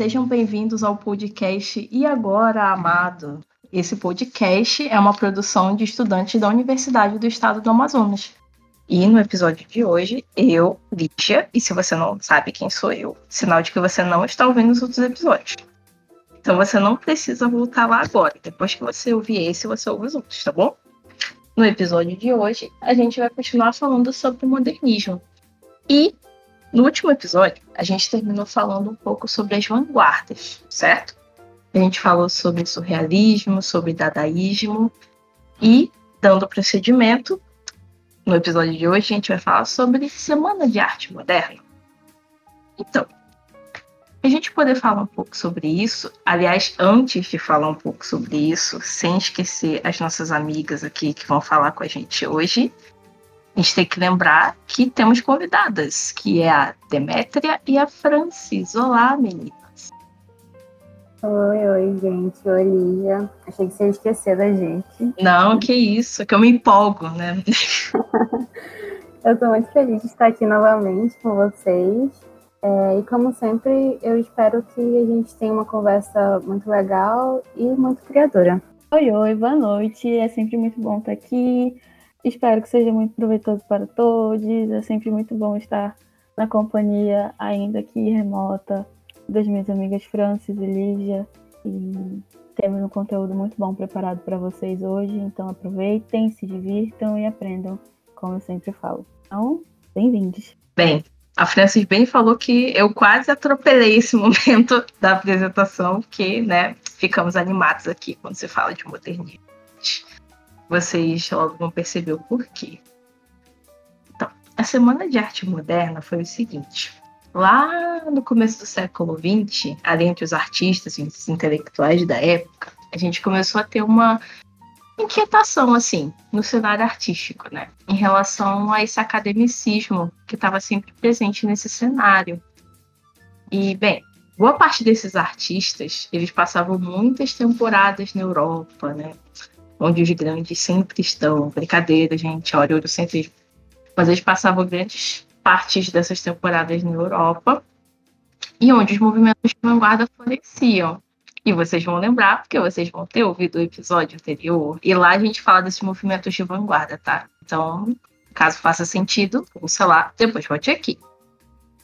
sejam bem-vindos ao podcast E Agora, Amado. Esse podcast é uma produção de estudantes da Universidade do Estado do Amazonas. E no episódio de hoje, eu, Lídia, e se você não sabe quem sou eu, sinal de que você não está ouvindo os outros episódios. Então você não precisa voltar lá agora. Depois que você ouvir esse, você ouve os outros, tá bom? No episódio de hoje, a gente vai continuar falando sobre o modernismo. E no último episódio, a gente terminou falando um pouco sobre as vanguardas, certo? A gente falou sobre surrealismo, sobre dadaísmo e, dando procedimento, no episódio de hoje a gente vai falar sobre Semana de Arte Moderna. Então, a gente poder falar um pouco sobre isso, aliás, antes de falar um pouco sobre isso, sem esquecer as nossas amigas aqui que vão falar com a gente hoje, a gente tem que lembrar que temos convidadas, que é a Demétria e a Francis. Olá, meninas. Oi, oi, gente. Oi, Lígia. Achei que você ia esquecer da gente. Não, que isso, que eu me empolgo, né? eu tô muito feliz de estar aqui novamente com vocês. É, e como sempre, eu espero que a gente tenha uma conversa muito legal e muito criadora. Oi, oi, boa noite. É sempre muito bom estar aqui. Espero que seja muito proveitoso para todos. É sempre muito bom estar na companhia, ainda que remota, das minhas amigas Francis e Lígia. E temos um conteúdo muito bom preparado para vocês hoje. Então aproveitem, se divirtam e aprendam, como eu sempre falo. Então, bem-vindos. Bem, a Francis bem falou que eu quase atropelei esse momento da apresentação, porque, né, ficamos animados aqui quando se fala de modernismo vocês logo vão perceber o porquê. Então, a Semana de Arte Moderna foi o seguinte. Lá no começo do século XX, além de os artistas e os intelectuais da época, a gente começou a ter uma inquietação, assim, no cenário artístico, né? Em relação a esse academicismo que estava sempre presente nesse cenário. E, bem, boa parte desses artistas, eles passavam muitas temporadas na Europa, né? onde os grandes sempre estão. Brincadeira, gente, olha, o sempre. Mas eles passavam grandes partes dessas temporadas na Europa e onde os movimentos de vanguarda floresciam. E vocês vão lembrar, porque vocês vão ter ouvido o episódio anterior, e lá a gente fala desses movimentos de vanguarda, tá? Então, caso faça sentido, ouça lá, depois volte aqui.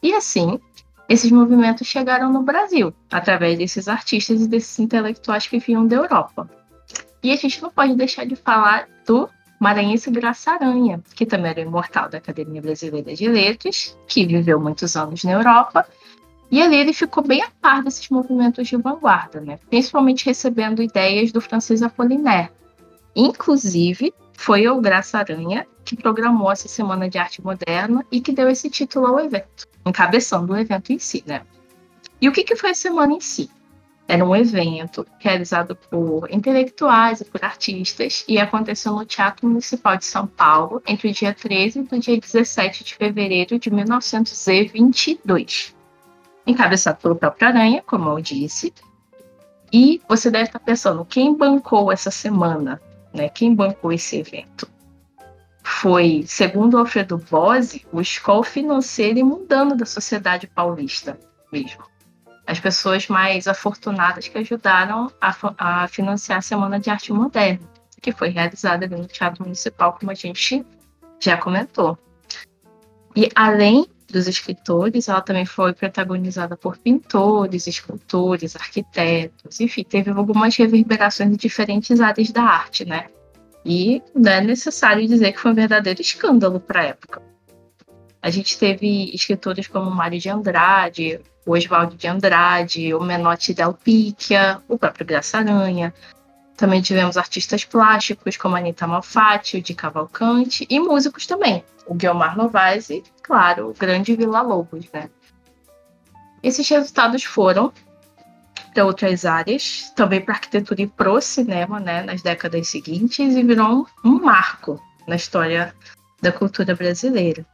E assim, esses movimentos chegaram no Brasil, através desses artistas e desses intelectuais que vinham da Europa. E a gente não pode deixar de falar do Maranhense Graça Aranha, que também era imortal da Academia Brasileira de Letras, que viveu muitos anos na Europa. E ali ele ficou bem a par desses movimentos de vanguarda, né? principalmente recebendo ideias do francês Apollinaire. Inclusive, foi o Graça Aranha que programou essa Semana de Arte Moderna e que deu esse título ao evento, encabeçando o evento em si. Né? E o que, que foi a semana em si? Era um evento realizado por intelectuais e por artistas e aconteceu no Teatro Municipal de São Paulo entre o dia 13 e o dia 17 de fevereiro de 1922. Encabeçado pelo próprio Aranha, como eu disse. E você deve estar pensando, quem bancou essa semana? Né? Quem bancou esse evento? Foi, segundo Alfredo Bose, o escola financeiro e mundano da sociedade paulista mesmo as pessoas mais afortunadas que ajudaram a, a financiar a Semana de Arte Moderna, que foi realizada ali no Teatro Municipal, como a gente já comentou. E além dos escritores, ela também foi protagonizada por pintores, escultores, arquitetos, enfim, teve algumas reverberações em diferentes áreas da arte, né? E não é necessário dizer que foi um verdadeiro escândalo para a época. A gente teve escritores como Mário de Andrade, o Oswaldo de Andrade, o Menotti Del Picchia, o próprio Graça Aranha. Também tivemos artistas plásticos como Anita Malfatti, o de Cavalcante, e músicos também, o Guilmar Novaes e, claro, o grande Vila Lobos. Né? Esses resultados foram para outras áreas, também para arquitetura e para o cinema, né, nas décadas seguintes, e virou um marco na história da cultura brasileira.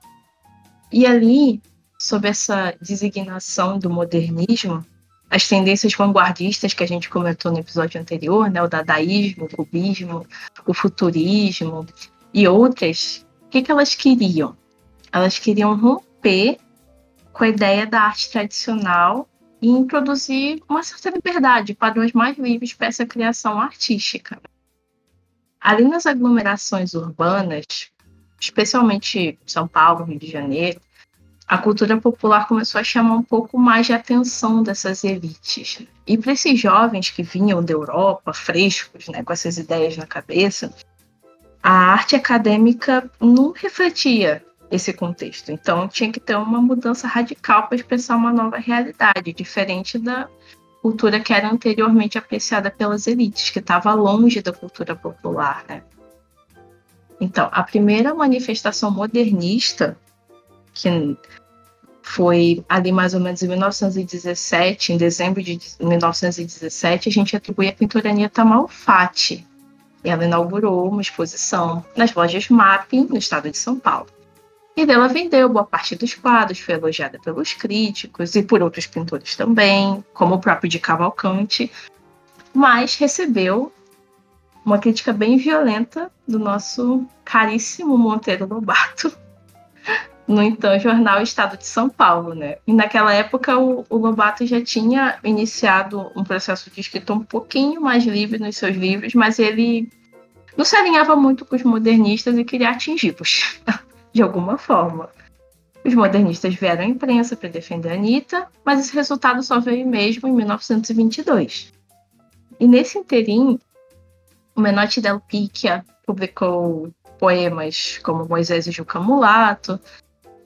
E ali sobre essa designação do modernismo, as tendências vanguardistas que a gente comentou no episódio anterior, né, o dadaísmo, o cubismo, o futurismo e outras, o que, que elas queriam? Elas queriam romper com a ideia da arte tradicional e introduzir uma certa liberdade, padrões mais livres para essa criação artística. Ali nas aglomerações urbanas, especialmente São Paulo, Rio de Janeiro, a cultura popular começou a chamar um pouco mais de atenção dessas elites. E para esses jovens que vinham da Europa, frescos, né, com essas ideias na cabeça, a arte acadêmica não refletia esse contexto. Então tinha que ter uma mudança radical para expressar uma nova realidade, diferente da cultura que era anteriormente apreciada pelas elites, que estava longe da cultura popular. Né? Então, a primeira manifestação modernista, que foi ali mais ou menos em 1917, em dezembro de 1917, a gente atribui a pintora Anita Malfatti. Ela inaugurou uma exposição nas lojas Mapping, no estado de São Paulo. E dela vendeu boa parte dos quadros, foi elogiada pelos críticos e por outros pintores também, como o próprio de Cavalcante, mas recebeu uma crítica bem violenta do nosso caríssimo Monteiro Lobato no então jornal Estado de São Paulo, né? E naquela época o, o, Lobato já tinha iniciado um processo de escrita um pouquinho mais livre nos seus livros, mas ele não se alinhava muito com os modernistas e queria atingi-los. de alguma forma. Os modernistas vieram à imprensa para defender a Anitta, mas esse resultado só veio mesmo em 1922. E nesse interim, o Menotti del Picchia publicou poemas como Moisés e Juca Mulato,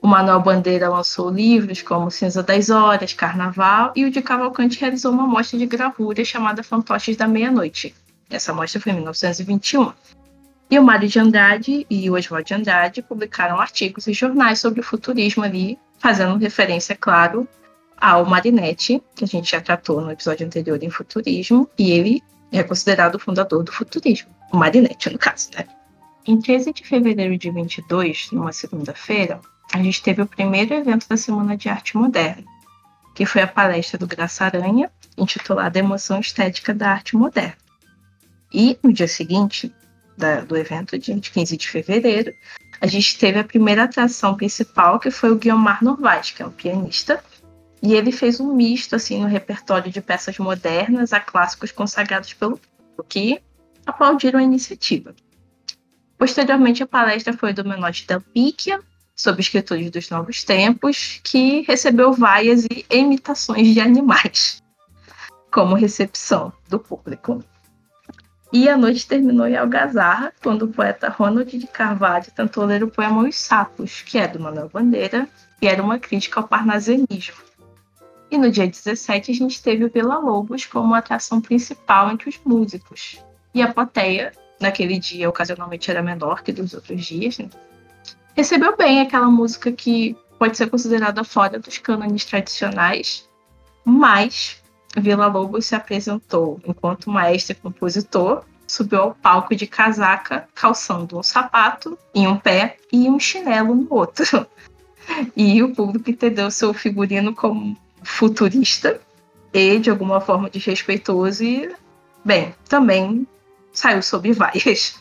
o Manuel Bandeira lançou livros como Cinza das Horas, Carnaval, e o de Cavalcante realizou uma mostra de gravura chamada Fantoches da Meia-Noite. Essa mostra foi em 1921. E o Mário de Andrade e o Oswald de Andrade publicaram artigos e jornais sobre o futurismo ali, fazendo referência, claro, ao Marinetti, que a gente já tratou no episódio anterior em futurismo, e ele é considerado o fundador do futurismo, o Marinetti, no caso, né? Em 13 de fevereiro de 22, numa segunda-feira, a gente teve o primeiro evento da Semana de Arte Moderna, que foi a palestra do Graça Aranha, intitulada Emoção Estética da Arte Moderna. E no dia seguinte, da, do evento de 15 de fevereiro, a gente teve a primeira atração principal, que foi o Guilmar Novaes, que é um pianista, e ele fez um misto assim no repertório de peças modernas a clássicos consagrados pelo público, que aplaudiram a iniciativa. Posteriormente, a palestra foi do Menotti Del Picchia, sobre escritores dos novos tempos, que recebeu vaias e imitações de animais como recepção do público. E a noite terminou em algazarra, quando o poeta Ronald de Carvalho tentou ler o poema Os Sapos, que é do Manuel Bandeira, e era uma crítica ao parnasianismo. E no dia 17 a gente teve o Vila Lobos como atração principal entre os músicos. E a plateia, naquele dia, ocasionalmente era menor que dos outros dias, né? Recebeu bem aquela música que pode ser considerada fora dos cânones tradicionais, mas Vila Lobos se apresentou enquanto maestro e compositor, subiu ao palco de casaca, calçando um sapato em um pé e um chinelo no outro. E o público entendeu seu figurino como futurista e, de alguma forma, desrespeitoso e, bem, também saiu sob vaias.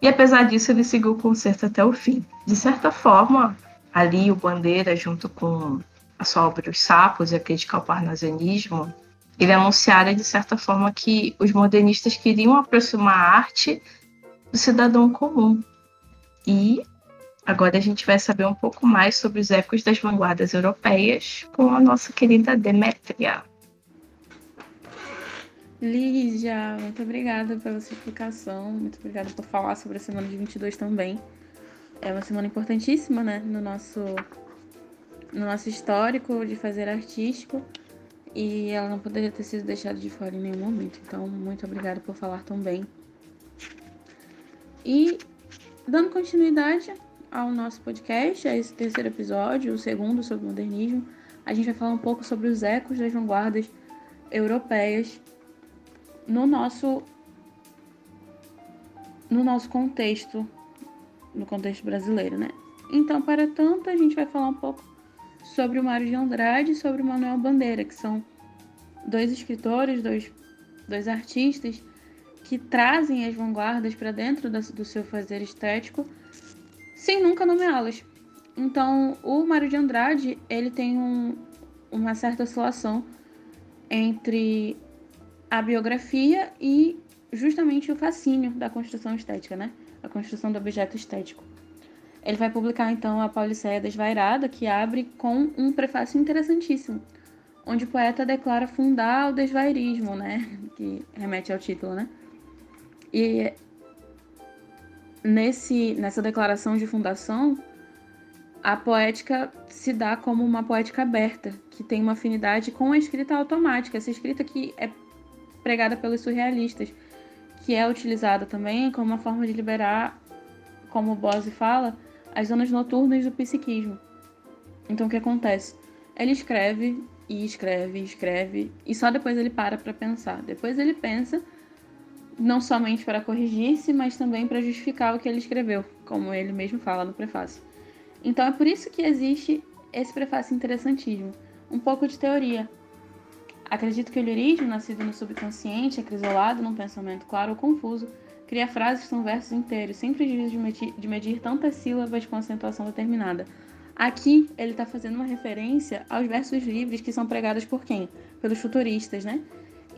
E apesar disso, ele seguiu o concerto até o fim. De certa forma, ali o Bandeira, junto com a sua obra Os Sapos e a crítica ao parnasianismo, ele anunciara de certa forma que os modernistas queriam aproximar a arte do cidadão comum. E agora a gente vai saber um pouco mais sobre os ecos das vanguardas europeias com a nossa querida Demétria. Lígia, muito obrigada pela sua explicação, muito obrigada por falar sobre a semana de 22 também. É uma semana importantíssima, né, no nosso no nosso histórico de fazer artístico e ela não poderia ter sido deixada de fora em nenhum momento. Então, muito obrigada por falar tão bem. E dando continuidade ao nosso podcast, a esse terceiro episódio, o segundo sobre modernismo, a gente vai falar um pouco sobre os ecos das vanguardas europeias no nosso no nosso contexto, no contexto brasileiro, né? Então, para tanto, a gente vai falar um pouco sobre o Mário de Andrade e sobre o Manuel Bandeira, que são dois escritores, dois, dois artistas que trazem as vanguardas para dentro do seu fazer estético sem nunca nomeá-las. Então, o Mário de Andrade, ele tem um, uma certa oscilação entre a biografia e justamente o fascínio da construção estética, né? A construção do objeto estético. Ele vai publicar então a Pauliceia Desvairada, que abre com um prefácio interessantíssimo, onde o poeta declara fundar o desvairismo, né? Que remete ao título, né? E nesse, nessa declaração de fundação, a poética se dá como uma poética aberta, que tem uma afinidade com a escrita automática, essa escrita que é pregada pelos surrealistas, que é utilizada também como uma forma de liberar, como o Bose fala, as zonas noturnas do psiquismo. Então o que acontece? Ele escreve e escreve e escreve e só depois ele para para pensar. Depois ele pensa não somente para corrigir-se, mas também para justificar o que ele escreveu, como ele mesmo fala no prefácio. Então é por isso que existe esse prefácio interessantíssimo, um pouco de teoria. Acredito que o lirismo, nascido no subconsciente, acrisolado num pensamento claro ou confuso, cria frases que são versos inteiros, sem prejuízo de medir, de medir tantas sílabas com acentuação determinada. Aqui ele está fazendo uma referência aos versos livres que são pregados por quem? Pelos futuristas, né?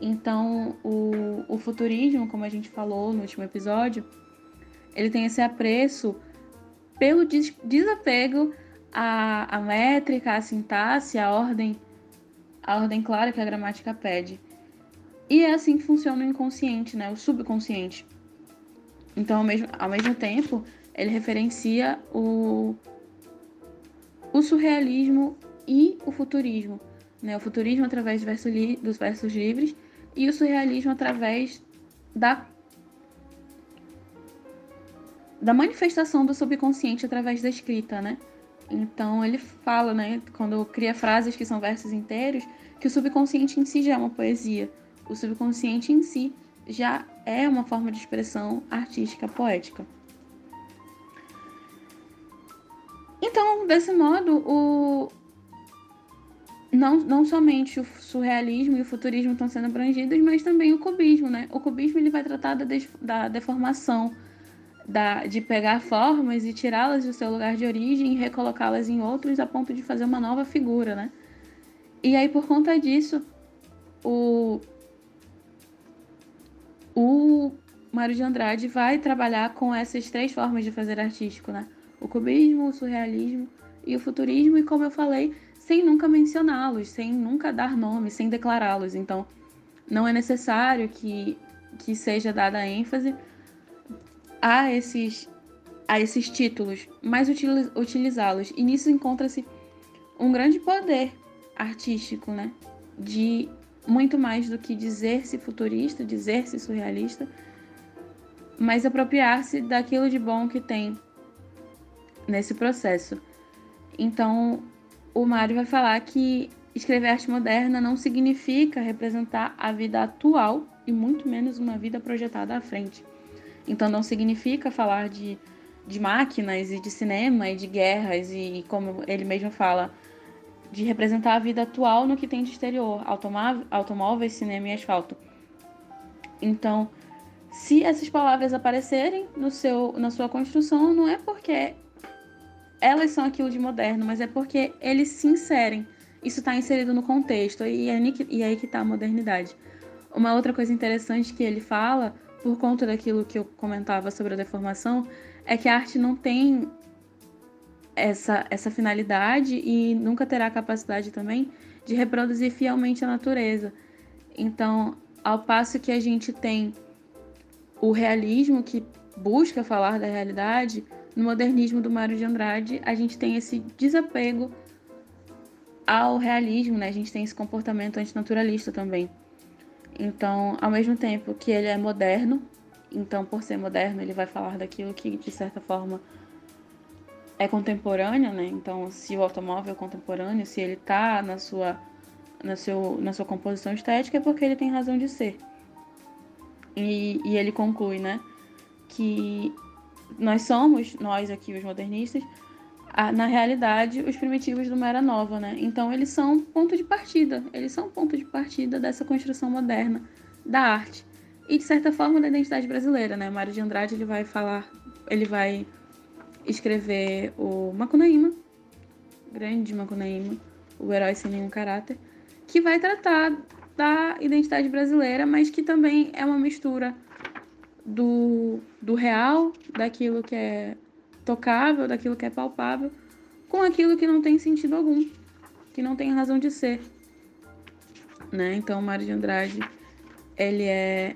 Então, o, o futurismo, como a gente falou no último episódio, ele tem esse apreço pelo des desapego à, à métrica, à sintaxe, à ordem, à ordem clara que a gramática pede. E é assim que funciona o inconsciente, né? o subconsciente. Então, ao mesmo, ao mesmo tempo, ele referencia o, o surrealismo e o futurismo. Né? O futurismo através do verso dos versos livres e o surrealismo através da da manifestação do subconsciente através da escrita, né? Então ele fala, né, quando cria frases que são versos inteiros, que o subconsciente em si já é uma poesia. O subconsciente em si já é uma forma de expressão artística poética. Então, desse modo, o, não, não somente o surrealismo e o futurismo estão sendo abrangidos, mas também o cubismo, né? O cubismo ele vai tratar da, da deformação, da, de pegar formas e tirá-las do seu lugar de origem e recolocá-las em outros a ponto de fazer uma nova figura, né? E aí, por conta disso, o, o Mário de Andrade vai trabalhar com essas três formas de fazer artístico, né? O cubismo, o surrealismo e o futurismo, e como eu falei, sem nunca mencioná-los, sem nunca dar nomes, sem declará-los. Então, não é necessário que, que seja dada ênfase a esses, a esses títulos, mas utilizá-los. E nisso encontra-se um grande poder artístico, né? De muito mais do que dizer-se futurista, dizer-se surrealista, mas apropriar-se daquilo de bom que tem nesse processo. Então, o Mário vai falar que escrever arte moderna não significa representar a vida atual e muito menos uma vida projetada à frente. Então não significa falar de, de máquinas e de cinema e de guerras e, como ele mesmo fala, de representar a vida atual no que tem de exterior, automóveis, cinema e asfalto. Então, se essas palavras aparecerem no seu, na sua construção, não é porque elas são aquilo de moderno, mas é porque eles se inserem. Isso está inserido no contexto e é, e é aí que está a modernidade. Uma outra coisa interessante que ele fala, por conta daquilo que eu comentava sobre a deformação, é que a arte não tem essa, essa finalidade e nunca terá a capacidade também de reproduzir fielmente a natureza. Então, ao passo que a gente tem o realismo que busca falar da realidade, no modernismo do Mário de Andrade, a gente tem esse desapego ao realismo, né? A gente tem esse comportamento antinaturalista também. Então, ao mesmo tempo que ele é moderno, então por ser moderno, ele vai falar daquilo que de certa forma é contemporâneo, né? Então, se o automóvel é contemporâneo, se ele está na sua na, seu, na sua composição estética, é porque ele tem razão de ser. E, e ele conclui, né, que nós somos, nós aqui, os modernistas, na realidade, os primitivos uma era nova, né? Então eles são ponto de partida, eles são ponto de partida dessa construção moderna da arte e de certa forma da identidade brasileira, né? Mário de Andrade ele vai falar, ele vai escrever o Macunaíma, grande Macunaíma, o herói sem nenhum caráter, que vai tratar da identidade brasileira, mas que também é uma mistura do, do real, daquilo que é tocável, daquilo que é palpável, com aquilo que não tem sentido algum, que não tem razão de ser. Né? Então, Mário de Andrade, ele é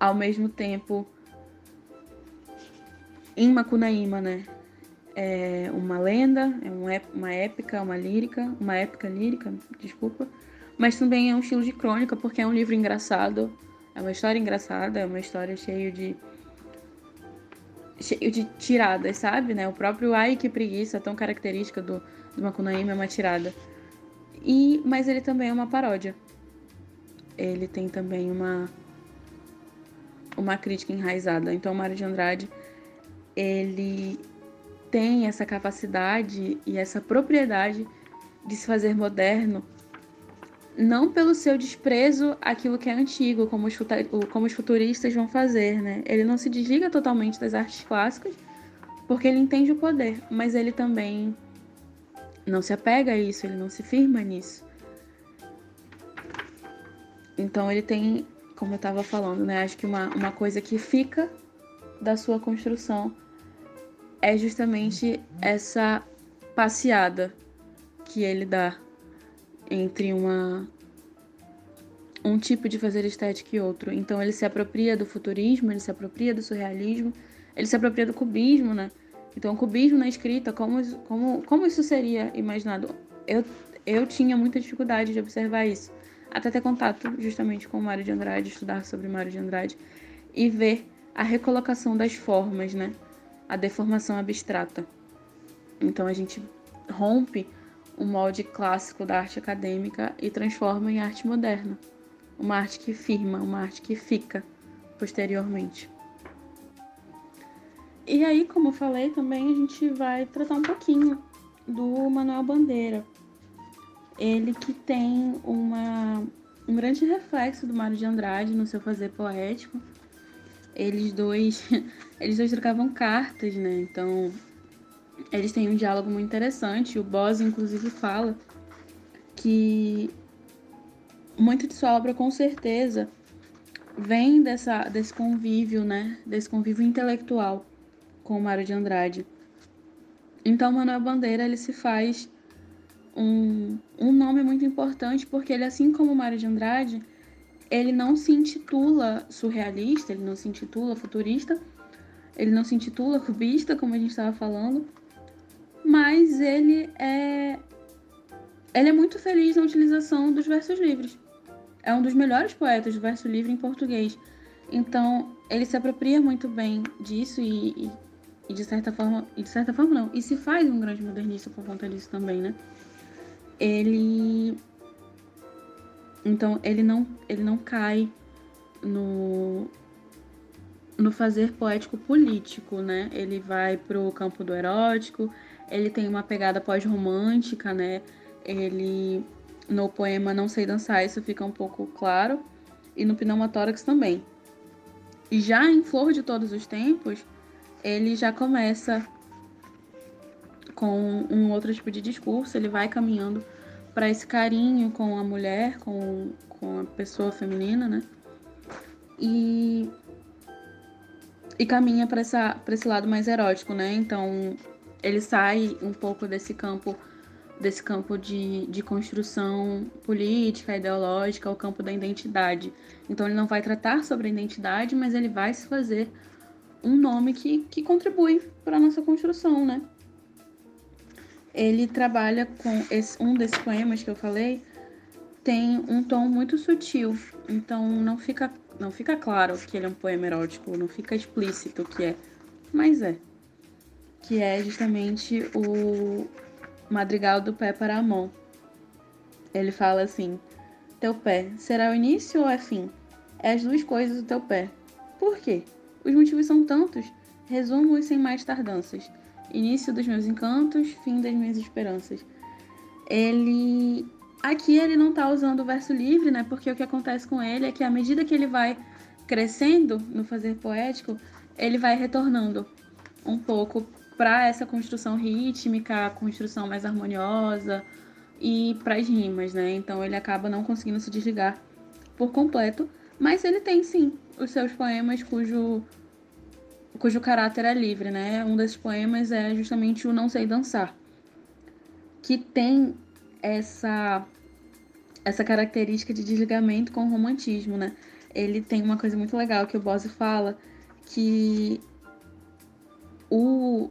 ao mesmo tempo em Macunaíma, né? É uma lenda, é uma épica, uma lírica, uma épica lírica, desculpa, mas também é um estilo de crônica porque é um livro engraçado, é uma história engraçada, é uma história cheia de cheio de tiradas, sabe, né? O próprio ai que preguiça, tão característica do, do Macunaíma é uma tirada. E mas ele também é uma paródia. Ele tem também uma uma crítica enraizada. Então, Mário de Andrade, ele tem essa capacidade e essa propriedade de se fazer moderno, não pelo seu desprezo àquilo que é antigo, como os, como os futuristas vão fazer, né? Ele não se desliga totalmente das artes clássicas, porque ele entende o poder, mas ele também não se apega a isso, ele não se firma nisso. Então ele tem, como eu estava falando, né? Acho que uma, uma coisa que fica da sua construção é justamente essa passeada que ele dá entre uma um tipo de fazer estética e outro. Então ele se apropria do futurismo, ele se apropria do surrealismo, ele se apropria do cubismo, né? Então o cubismo na escrita, como, como, como isso seria imaginado? Eu, eu tinha muita dificuldade de observar isso. Até ter contato justamente com o Mário de Andrade, estudar sobre Mário de Andrade e ver a recolocação das formas, né? a deformação abstrata. Então a gente rompe o molde clássico da arte acadêmica e transforma em arte moderna, uma arte que firma, uma arte que fica posteriormente. E aí, como eu falei, também a gente vai tratar um pouquinho do Manuel Bandeira. Ele que tem uma, um grande reflexo do Mário de Andrade no seu fazer poético, eles dois, eles dois trocavam cartas, né? Então, eles têm um diálogo muito interessante. O Boss, inclusive, fala que muito de sua obra, com certeza, vem dessa, desse convívio, né? Desse convívio intelectual com o Mário de Andrade. Então, Manuel Bandeira, ele se faz um, um nome muito importante, porque ele, assim como Mário de Andrade, ele não se intitula surrealista, ele não se intitula futurista, ele não se intitula cubista, como a gente estava falando, mas ele é ele é muito feliz na utilização dos versos livres. É um dos melhores poetas do verso livre em português. Então, ele se apropria muito bem disso e, e, e de certa forma, de certa forma não, e se faz um grande modernista por conta disso também, né? Ele então ele não, ele não cai no, no fazer poético político, né? Ele vai pro campo do erótico, ele tem uma pegada pós-romântica, né? Ele no poema Não Sei Dançar isso fica um pouco claro e no Pneumotórax também. E já em Flor de Todos os Tempos, ele já começa com um outro tipo de discurso, ele vai caminhando para esse carinho com a mulher, com, com a pessoa feminina, né? E, e caminha para esse lado mais erótico, né? Então ele sai um pouco desse campo desse campo de, de construção política, ideológica, ao campo da identidade. Então ele não vai tratar sobre a identidade, mas ele vai se fazer um nome que, que contribui para a nossa construção, né? ele trabalha com esse, um desses poemas que eu falei tem um tom muito sutil, então não fica não fica claro que ele é um poema erótico, não fica explícito o que é, mas é que é justamente o madrigal do pé para a mão. Ele fala assim: teu pé será o início ou é fim? É as duas coisas do teu pé. Por quê? Os motivos são tantos. Resumo-os sem mais tardanças. Início dos meus encantos, fim das minhas esperanças. Ele. Aqui ele não tá usando o verso livre, né? Porque o que acontece com ele é que à medida que ele vai crescendo no fazer poético, ele vai retornando um pouco para essa construção rítmica, construção mais harmoniosa e para as rimas, né? Então ele acaba não conseguindo se desligar por completo, mas ele tem sim os seus poemas cujo cujo caráter é livre, né? Um desses poemas é justamente o Não Sei Dançar, que tem essa essa característica de desligamento com o romantismo, né? Ele tem uma coisa muito legal que o Bose fala que o,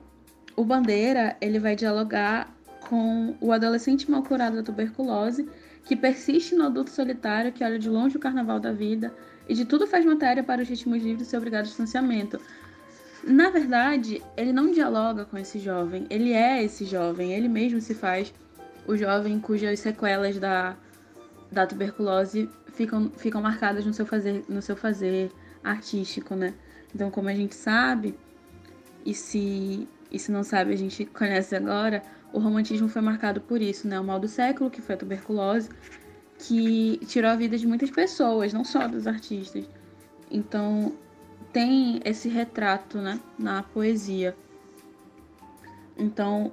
o Bandeira ele vai dialogar com o adolescente mal curado da tuberculose que persiste no adulto solitário que olha de longe o carnaval da vida e de tudo faz matéria para os ritmos livres e ser obrigado ao distanciamento. Na verdade, ele não dialoga com esse jovem, ele é esse jovem, ele mesmo se faz o jovem cujas sequelas da, da tuberculose ficam, ficam marcadas no seu fazer, no seu fazer artístico, né? Então, como a gente sabe, e se, e se não sabe, a gente conhece agora, o romantismo foi marcado por isso, né? O mal do século, que foi a tuberculose, que tirou a vida de muitas pessoas, não só dos artistas. Então, tem esse retrato né, na poesia. Então,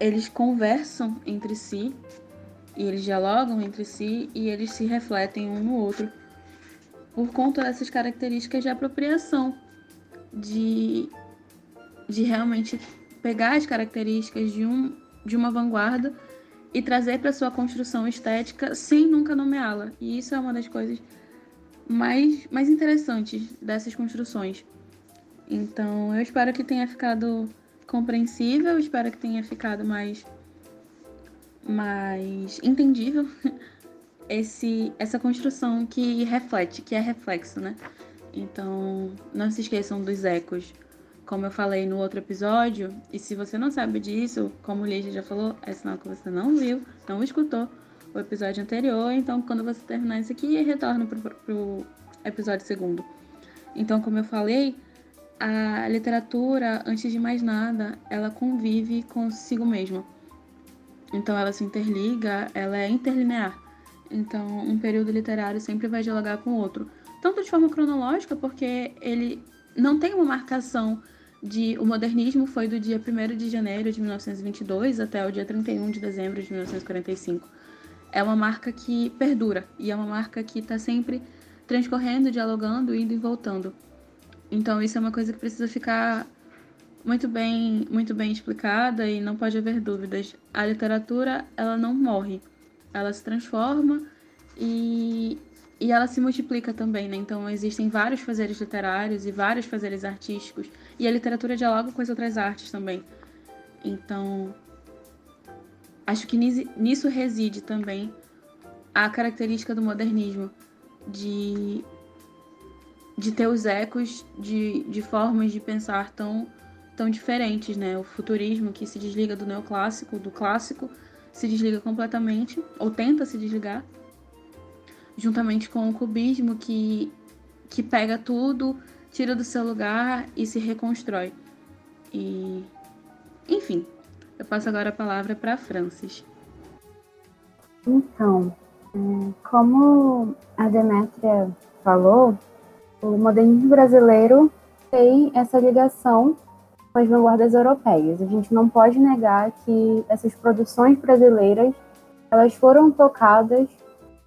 eles conversam entre si, e eles dialogam entre si, e eles se refletem um no outro, por conta dessas características de apropriação, de, de realmente pegar as características de, um, de uma vanguarda e trazer para sua construção estética sem nunca nomeá-la. E isso é uma das coisas mais, mais interessantes dessas construções. Então, eu espero que tenha ficado compreensível, espero que tenha ficado mais mais entendível esse essa construção que reflete, que é reflexo, né? Então, não se esqueçam dos ecos. Como eu falei no outro episódio, e se você não sabe disso, como o Lígia já falou, é sinal que você não viu, não escutou o episódio anterior, então quando você terminar isso aqui, retorna pro, pro episódio segundo. Então, como eu falei, a literatura, antes de mais nada, ela convive consigo mesma. Então, ela se interliga, ela é interlinear. Então, um período literário sempre vai dialogar com o outro. Tanto de forma cronológica, porque ele não tem uma marcação de. O modernismo foi do dia 1 de janeiro de 1922 até o dia 31 de dezembro de 1945 é uma marca que perdura e é uma marca que está sempre transcorrendo, dialogando, indo e voltando. Então isso é uma coisa que precisa ficar muito bem, muito bem explicada e não pode haver dúvidas. A literatura ela não morre, ela se transforma e, e ela se multiplica também, né? Então existem vários fazeres literários e vários fazeres artísticos e a literatura dialoga com as outras artes também. Então Acho que nisso reside também a característica do modernismo, de, de ter os ecos de, de formas de pensar tão, tão diferentes, né? O futurismo que se desliga do neoclássico, do clássico, se desliga completamente, ou tenta se desligar, juntamente com o cubismo que, que pega tudo, tira do seu lugar e se reconstrói. E, enfim, eu passo agora a palavra para Francis. Então, é, como a Demétria falou, o modernismo brasileiro tem essa ligação com as vanguardas europeias. A gente não pode negar que essas produções brasileiras elas foram tocadas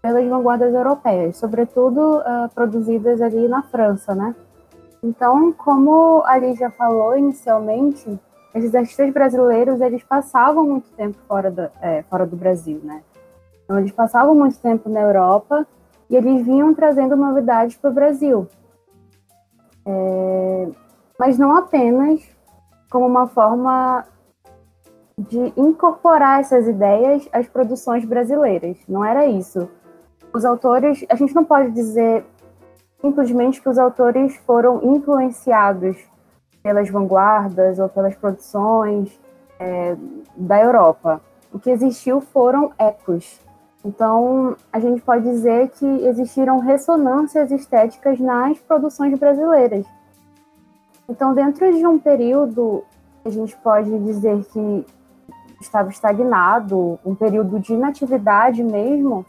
pelas vanguardas europeias, sobretudo uh, produzidas ali na França, né? Então, como a Lígia falou inicialmente, esses artistas brasileiros eles passavam muito tempo fora do, é, fora do Brasil, né? Então, eles passavam muito tempo na Europa e eles vinham trazendo novidades para o Brasil. É, mas não apenas como uma forma de incorporar essas ideias às produções brasileiras. Não era isso. Os autores, a gente não pode dizer simplesmente que os autores foram influenciados pelas vanguardas ou pelas produções é, da Europa. O que existiu foram ecos. Então, a gente pode dizer que existiram ressonâncias estéticas nas produções brasileiras. Então, dentro de um período a gente pode dizer que estava estagnado, um período de inatividade mesmo,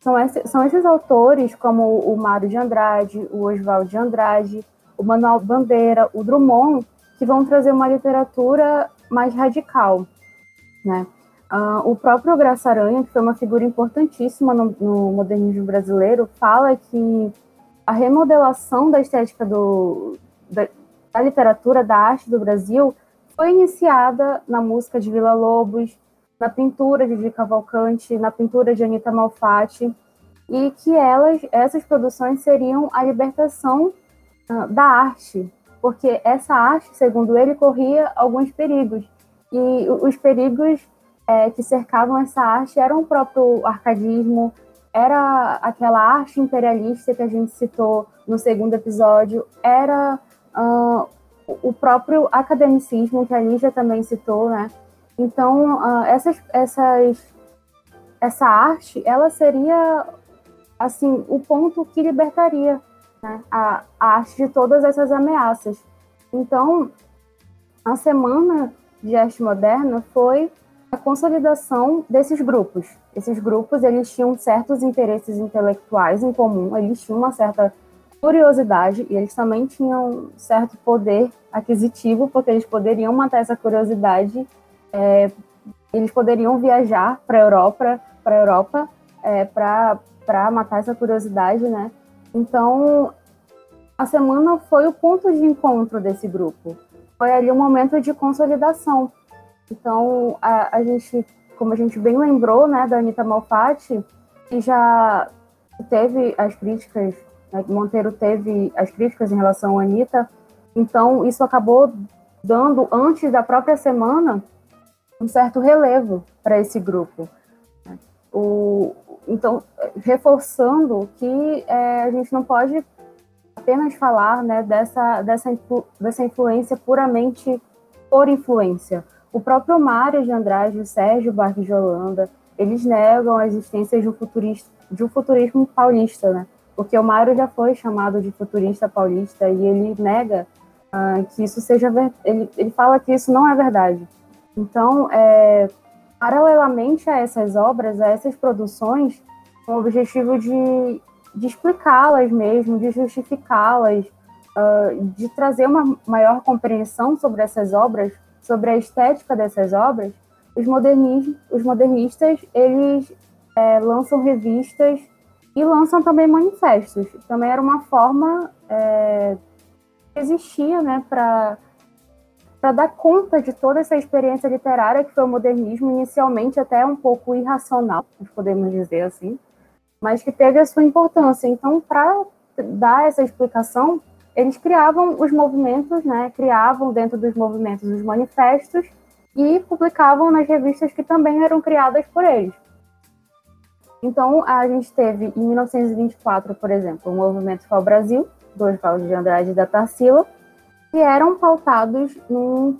são, esse, são esses autores como o Mário de Andrade, o Oswald de Andrade, o Manuel Bandeira, o Drummond, que vão trazer uma literatura mais radical, né? Uh, o próprio Graça Aranha, que foi uma figura importantíssima no, no, modernismo brasileiro, fala que a remodelação da estética do, da, da, literatura, da arte do Brasil, foi iniciada na música de Vila Lobos, na pintura de Di Cavalcante, na pintura de Anita Malfatti, e que elas, essas produções seriam a libertação uh, da arte, porque essa arte, segundo ele, corria alguns perigos, e os perigos é, que cercavam essa arte eram o próprio arcadismo, era aquela arte imperialista que a gente citou no segundo episódio, era uh, o próprio academicismo que a Lígia também citou, né? Então, uh, essas, essas, essa arte, ela seria, assim, o ponto que libertaria né? a, a arte de todas essas ameaças. Então, a Semana de Arte Moderna foi a consolidação desses grupos. Esses grupos eles tinham certos interesses intelectuais em comum, eles tinham uma certa curiosidade e eles também tinham certo poder aquisitivo, porque eles poderiam matar essa curiosidade, é, eles poderiam viajar para a Europa, para Europa, é, para matar essa curiosidade, né? Então, a semana foi o ponto de encontro desse grupo. Foi ali um momento de consolidação, então, a, a gente, como a gente bem lembrou, né, da Anitta Malfatti, que já teve as críticas, né, Monteiro teve as críticas em relação à Anitta, então isso acabou dando, antes da própria semana, um certo relevo para esse grupo. Né. O, então, reforçando que é, a gente não pode apenas falar né, dessa, dessa, influ, dessa influência puramente por influência, o próprio Mário de Andrade e o Sérgio Barque de Holanda, eles negam a existência de um, de um futurismo paulista, né? Porque o Mário já foi chamado de futurista paulista e ele nega uh, que isso seja ele, ele fala que isso não é verdade. Então, é, paralelamente a essas obras, a essas produções, com o objetivo de, de explicá-las mesmo, de justificá-las, uh, de trazer uma maior compreensão sobre essas obras, sobre a estética dessas obras, os, os modernistas eles é, lançam revistas e lançam também manifestos. Também era uma forma é, que existia né, para para dar conta de toda essa experiência literária que foi o modernismo, inicialmente até um pouco irracional, podemos dizer assim, mas que teve a sua importância. Então, para dar essa explicação, eles criavam os movimentos, né, criavam dentro dos movimentos os manifestos e publicavam nas revistas que também eram criadas por eles. Então, a gente teve, em 1924, por exemplo, o movimento Fal Brasil, do Oswaldo de Andrade e da Tarsila, que eram pautados num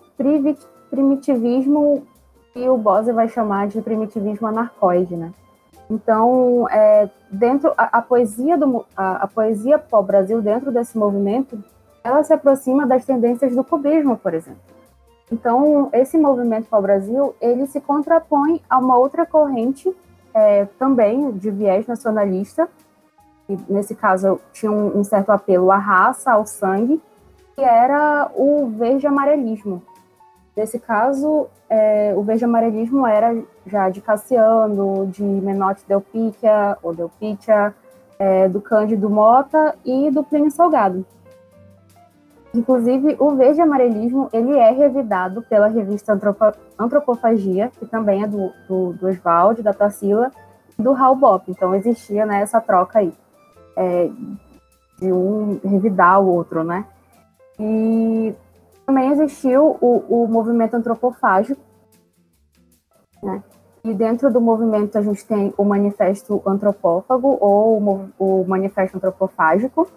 primitivismo que o Bose vai chamar de primitivismo anarcoide, né? Então, é, dentro a, a poesia do a, a poesia pó Brasil dentro desse movimento, ela se aproxima das tendências do cubismo, por exemplo. Então, esse movimento pó Brasil, ele se contrapõe a uma outra corrente é, também de viés nacionalista, e nesse caso tinha um, um certo apelo à raça, ao sangue, que era o verde amarelismo. Nesse caso, é, o verde amarelismo era já de Cassiano, de Menotti Del Picchia, ou Del Picchia, é, do Cândido Mota e do Plínio Salgado. Inclusive, o verde amarelismo ele é revidado pela revista Antropo Antropofagia, que também é do, do, do Oswald, da Tarsila, e do Raul Bop. Então, existia né, essa troca aí, é, de um revidar o outro, né? E também existiu o, o movimento antropofágico, né? E dentro do movimento a gente tem o Manifesto Antropófago ou o, Manifesto Antropofágico,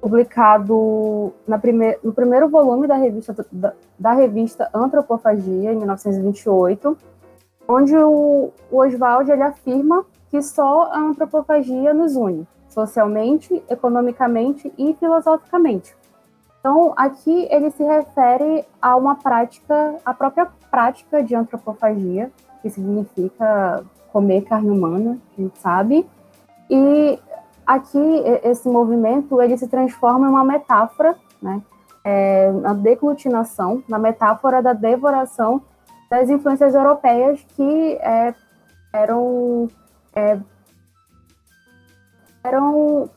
publicado na prime no primeiro volume da revista, da, da, revista Antropofagia, em 1928, onde o, o Oswald ele afirma que só a antropofagia nos une, socialmente, economicamente e filosoficamente. Então, aqui ele se refere a uma prática, a própria prática de antropofagia, que significa comer carne humana, a gente sabe. E aqui esse movimento ele se transforma em uma metáfora, né? É, na deglutinação, na metáfora da devoração das influências europeias que é, eram é, eram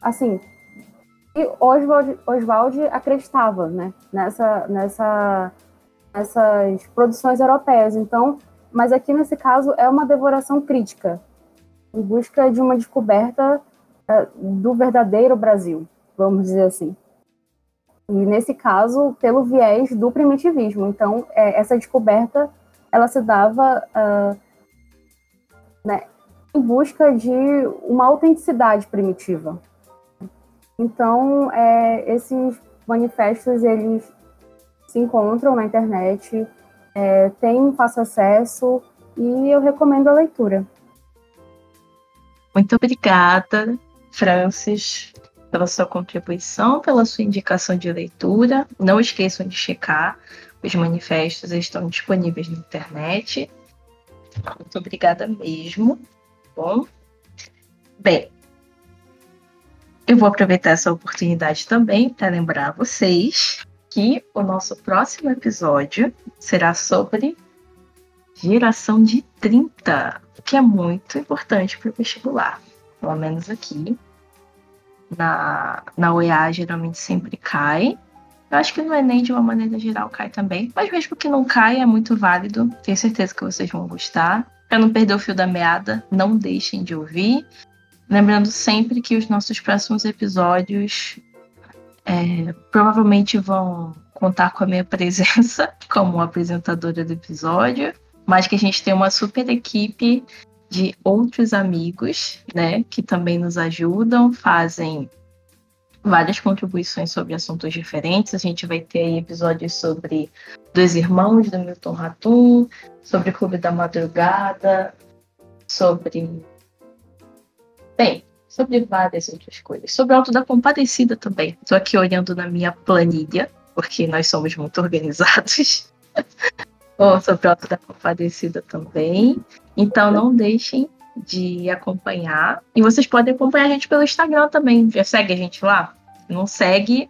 assim e Oswald, Oswald acreditava né, nessa, nessa, nessas produções europeias. Então, mas aqui nesse caso é uma devoração crítica, em busca de uma descoberta uh, do verdadeiro Brasil, vamos dizer assim. E nesse caso, pelo viés do primitivismo. Então, é, essa descoberta ela se dava uh, né, em busca de uma autenticidade primitiva, então, é, esses manifestos, eles se encontram na internet, é, tem fácil acesso e eu recomendo a leitura. Muito obrigada, Francis, pela sua contribuição, pela sua indicação de leitura. Não esqueçam de checar, os manifestos estão disponíveis na internet. Muito obrigada mesmo. Bom, bem, eu vou aproveitar essa oportunidade também para lembrar vocês que o nosso próximo episódio será sobre geração de 30, que é muito importante para o vestibular. Pelo menos aqui. Na, na OEA geralmente sempre cai. Eu acho que no Enem, de uma maneira geral, cai também. Mas mesmo que não caia, é muito válido. Tenho certeza que vocês vão gostar. Para não perder o fio da meada, não deixem de ouvir. Lembrando sempre que os nossos próximos episódios é, provavelmente vão contar com a minha presença como apresentadora do episódio, mas que a gente tem uma super equipe de outros amigos, né, que também nos ajudam, fazem várias contribuições sobre assuntos diferentes. A gente vai ter episódios sobre Dois Irmãos do Milton Ratum, sobre Clube da Madrugada, sobre Bem, sobre várias outras coisas. Sobre o Alto da Compadecida também. Estou aqui olhando na minha planilha, porque nós somos muito organizados. sobre o Alto da Compadecida também. Então não deixem de acompanhar. E vocês podem acompanhar a gente pelo Instagram também. Já segue a gente lá? Não segue?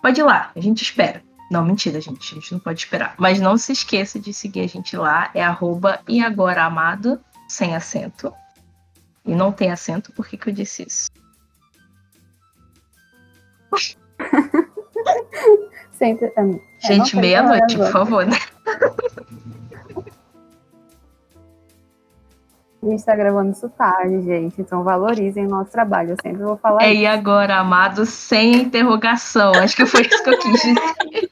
Pode ir lá, a gente espera. Não, mentira, gente. A gente não pode esperar. Mas não se esqueça de seguir a gente lá. É arroba e agora amado, sem acento. E não tem acento, por que, que eu disse isso? Sempre, Gente, meia-noite, por favor, né? A gente tá gravando isso tarde, gente. Então valorizem o nosso trabalho. Eu sempre vou falar. É, isso. e agora, amado, sem interrogação. Acho que foi isso que eu quis dizer.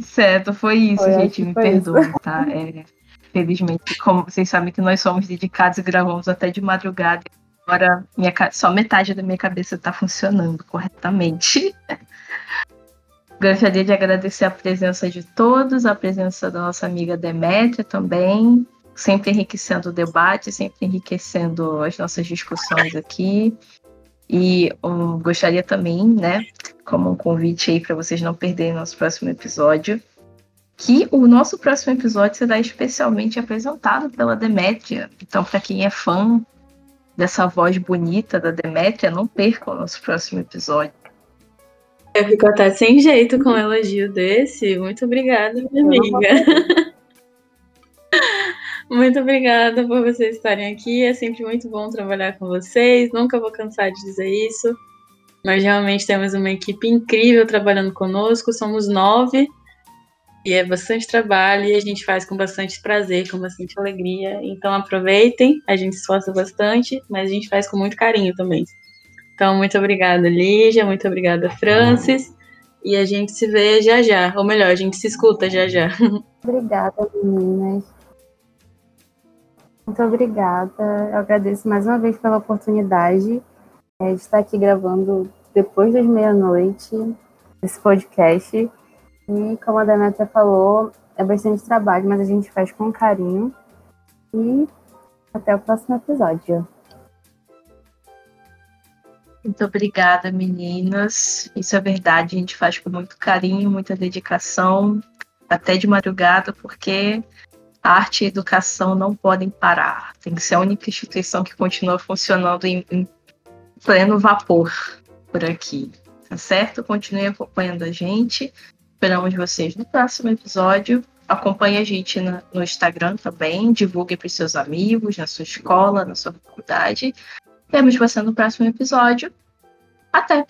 certo, foi isso, foi, gente. Me perdoe, tá? É. Felizmente, como vocês sabem que nós somos dedicados e gravamos até de madrugada. Agora minha, só metade da minha cabeça está funcionando corretamente. Gostaria de agradecer a presença de todos, a presença da nossa amiga Demétria também, sempre enriquecendo o debate, sempre enriquecendo as nossas discussões aqui. E um, gostaria também, né, como um convite aí para vocês não perderem nosso próximo episódio, que o nosso próximo episódio será especialmente apresentado pela Demétria. Então, para quem é fã dessa voz bonita da Demétria, não perca o nosso próximo episódio. Eu fico até sem jeito com um elogio desse. Muito obrigada, minha amiga. Muito obrigada por vocês estarem aqui. É sempre muito bom trabalhar com vocês. Nunca vou cansar de dizer isso. Nós realmente temos uma equipe incrível trabalhando conosco. Somos nove e é bastante trabalho e a gente faz com bastante prazer, com bastante alegria. Então aproveitem, a gente esforça bastante, mas a gente faz com muito carinho também. Então, muito obrigada, Lígia, muito obrigada, Francis. E a gente se vê já já. Ou melhor, a gente se escuta já já. Obrigada, meninas. Muito obrigada. Eu agradeço mais uma vez pela oportunidade é, de estar aqui gravando depois das meia-noite esse podcast. E como a Demetra falou, é bastante trabalho, mas a gente faz com carinho. E até o próximo episódio. Muito obrigada, meninas. Isso é verdade, a gente faz com muito carinho, muita dedicação, até de madrugada, porque arte e educação não podem parar. Tem que ser a única instituição que continua funcionando em, em pleno vapor por aqui. Tá certo? Continue acompanhando a gente. Esperamos vocês no próximo episódio. Acompanhe a gente no, no Instagram também. Divulgue para os seus amigos, na sua escola, na sua faculdade. Vemos você no próximo episódio. Até!